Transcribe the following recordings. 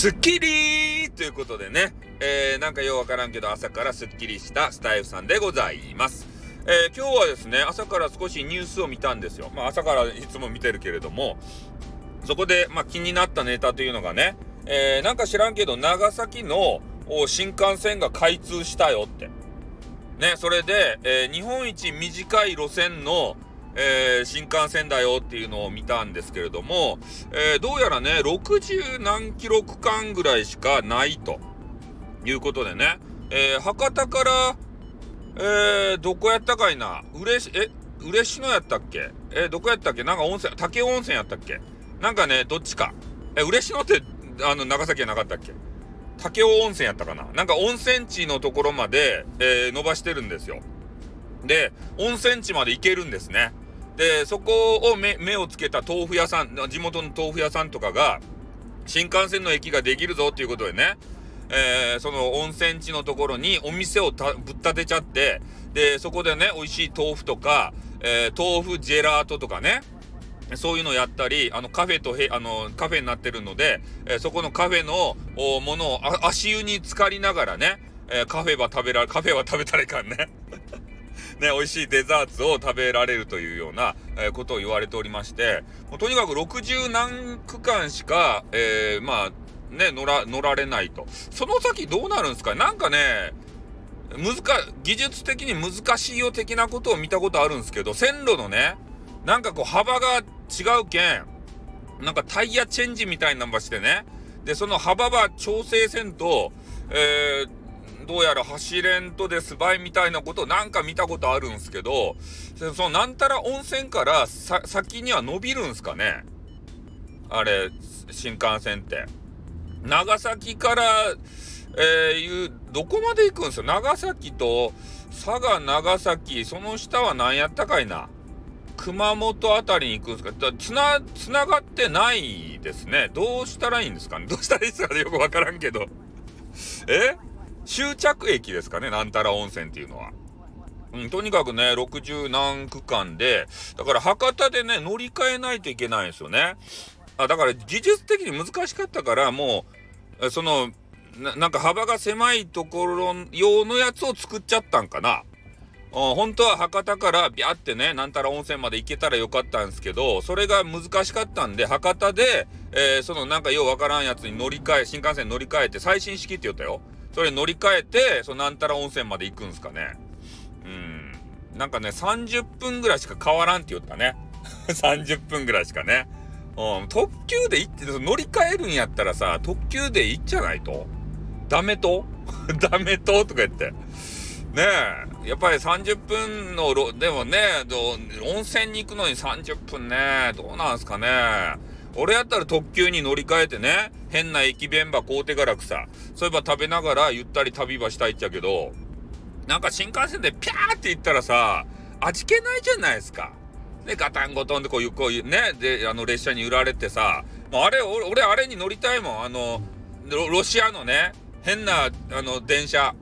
スッキリということでね、えー、なんかようわからんけど朝からスッキリしたスタイフさんでございます。えー、今日はですね、朝から少しニュースを見たんですよ。まあ朝からいつも見てるけれども、そこで、まあ、気になったネタというのがね、えー、なんか知らんけど長崎の新幹線が開通したよって。ね、それで、えー、日本一短い路線の、えー、新幹線だよっていうのを見たんですけれども、えー、どうやらね、60何キロ区間ぐらいしかないと。いうことでね、えー、博多から、えー、どこやったかいな、嬉し、え、嬉野やったっけ？えどこやったっけ？なんか温泉、竹温泉やったっけ？なんかね、どっちか。え、嬉野って、あの、長崎やなかったっけ？竹尾温泉やったかな？なんか温泉地のところまで、えー、伸ばしてるんですよ。で、温泉地まで行けるんですね。で、そこを目をつけた豆腐屋さん、地元の豆腐屋さんとかが、新幹線の駅ができるぞっていうことでね、えー、その温泉地のところにお店をぶっ立てちゃって、で、そこでね、美味しい豆腐とか、えー、豆腐ジェラートとかね、そういうのやったり、あの、カフェとへ、あの、カフェになってるので、えー、そこのカフェのものを足湯に浸かりながらね、えー、カフェは食べられ、カフェは食べたらいかんね。ね、美味しいデザーツを食べられるというような、えー、ことを言われておりまして、もうとにかく60何区間しか、えー、まあ、ね、乗ら、乗られないと。その先どうなるんですか？なんかね、難、技術的に難しいよ的なことを見たことあるんですけど、線路のね、なんかこう幅が違うけん、なんかタイヤチェンジみたいな場してね、で、その幅は調整せんと、えー、どうやら走れんとです。ばいみたいなことなんか見たことあるんすけど、そのなんたら温泉から先には伸びるんすかね。あれ、新幹線って。長崎から、えー、いう、どこまで行くんすよ。長崎と佐賀、長崎、その下は何やったかいな。熊本あたりに行くんですか。つな、つながってないですね。どうしたらいいんですかね。どうしたらいいですかね。よくわからんけど。え？終着駅ですかね、なんたら温泉っていうのは。うん、とにかくね、60何区間で、だから博多でね、乗り換えないといけないんですよね。あ、だから技術的に難しかったから、もう、その、ななんか幅が狭いところ用のやつを作っちゃったんかな。本当は博多からビャってね、なんたら温泉まで行けたらよかったんですけど、それが難しかったんで、博多で、えー、そのなんかようわからんやつに乗り換え、新幹線乗り換えて最新式って言ったよ。それ乗り換えて、そのなんたら温泉まで行くんすかね。うん。なんかね、30分ぐらいしか変わらんって言ったね。30分ぐらいしかね。うん、特急で行って、乗り換えるんやったらさ、特急で行っちゃないと？ダメと？ダメと？とか言って。ねえ、やっぱり30分のでもね、温泉に行くのに30分ね、どうなんすかね。俺やったら特急に乗り換えてね、変な駅弁ば買うてからくさ、そういえば食べながらゆったり旅ばしたいっちゃけど、なんか新幹線でピャーって行ったらさ、味気ないじゃないですか。で、ガタンゴトンでこういう、こうね、で、あの列車に揺られてさ、もうあれ、俺、あれに乗りたいもん。あの、ロシアのね、変な、あの、電車。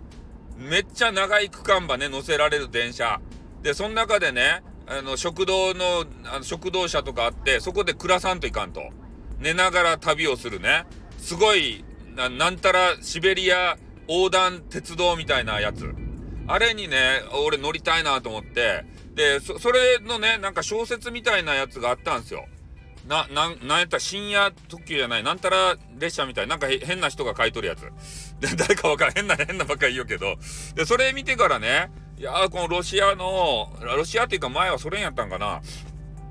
めっちゃ長い区間ばね、乗せられる電車。で、その中でね、あの、食堂の、あの食堂車とかあって、そこで暮らさんといかんと。寝ながら旅をするね。すごい、なんたらシベリア横断鉄道みたいなやつ。あれにね、俺乗りたいなと思って、で、そ、れのね、なんか小説みたいなやつがあったんですよ。な、なん、なんやったら深夜特急じゃない、なんたら列車みたいなんか変な人が書いとるやつ。で、誰かわからん、変な、変なばっかり言うけど。で、それ見てからね、いやー、このロシアの、ロシアっていうか前はソ連やったんかな。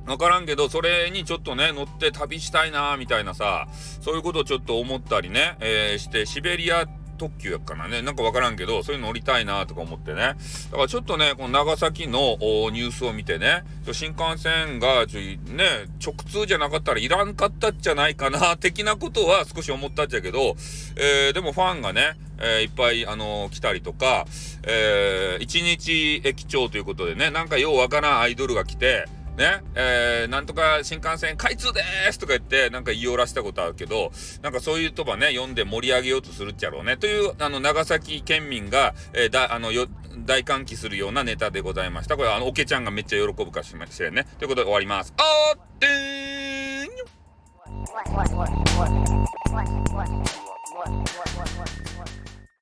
わからんけど、それにちょっとね、乗って旅したいなーみたいなさ、そういうことをちょっと思ったりね、えー、して、シベリアって特急やかなね。なんかわからんけど、そういう乗りたいなとか思ってね。だからちょっとね、この長崎のニュースを見てね、新幹線がちょ、ね、直通じゃなかったらいらんかったんじゃないかな、的なことは少し思ったっちゃけど、えー、でもファンがね、えー、いっぱい、あのー、来たりとか、えー、一日駅長ということでね、なんかようわからんアイドルが来て、ね、えー、なんとか新幹線開通ですとか言って、なんか言いおらしたことあるけど、なんかそういう言葉ね、読んで盛り上げようとするっちゃろうね。という、あの、長崎県民が、えー、だ、あの、よ、大歓喜するようなネタでございました。これ、あの、おけちゃんがめっちゃ喜ぶかしまれんね。ということで終わります。あーってーん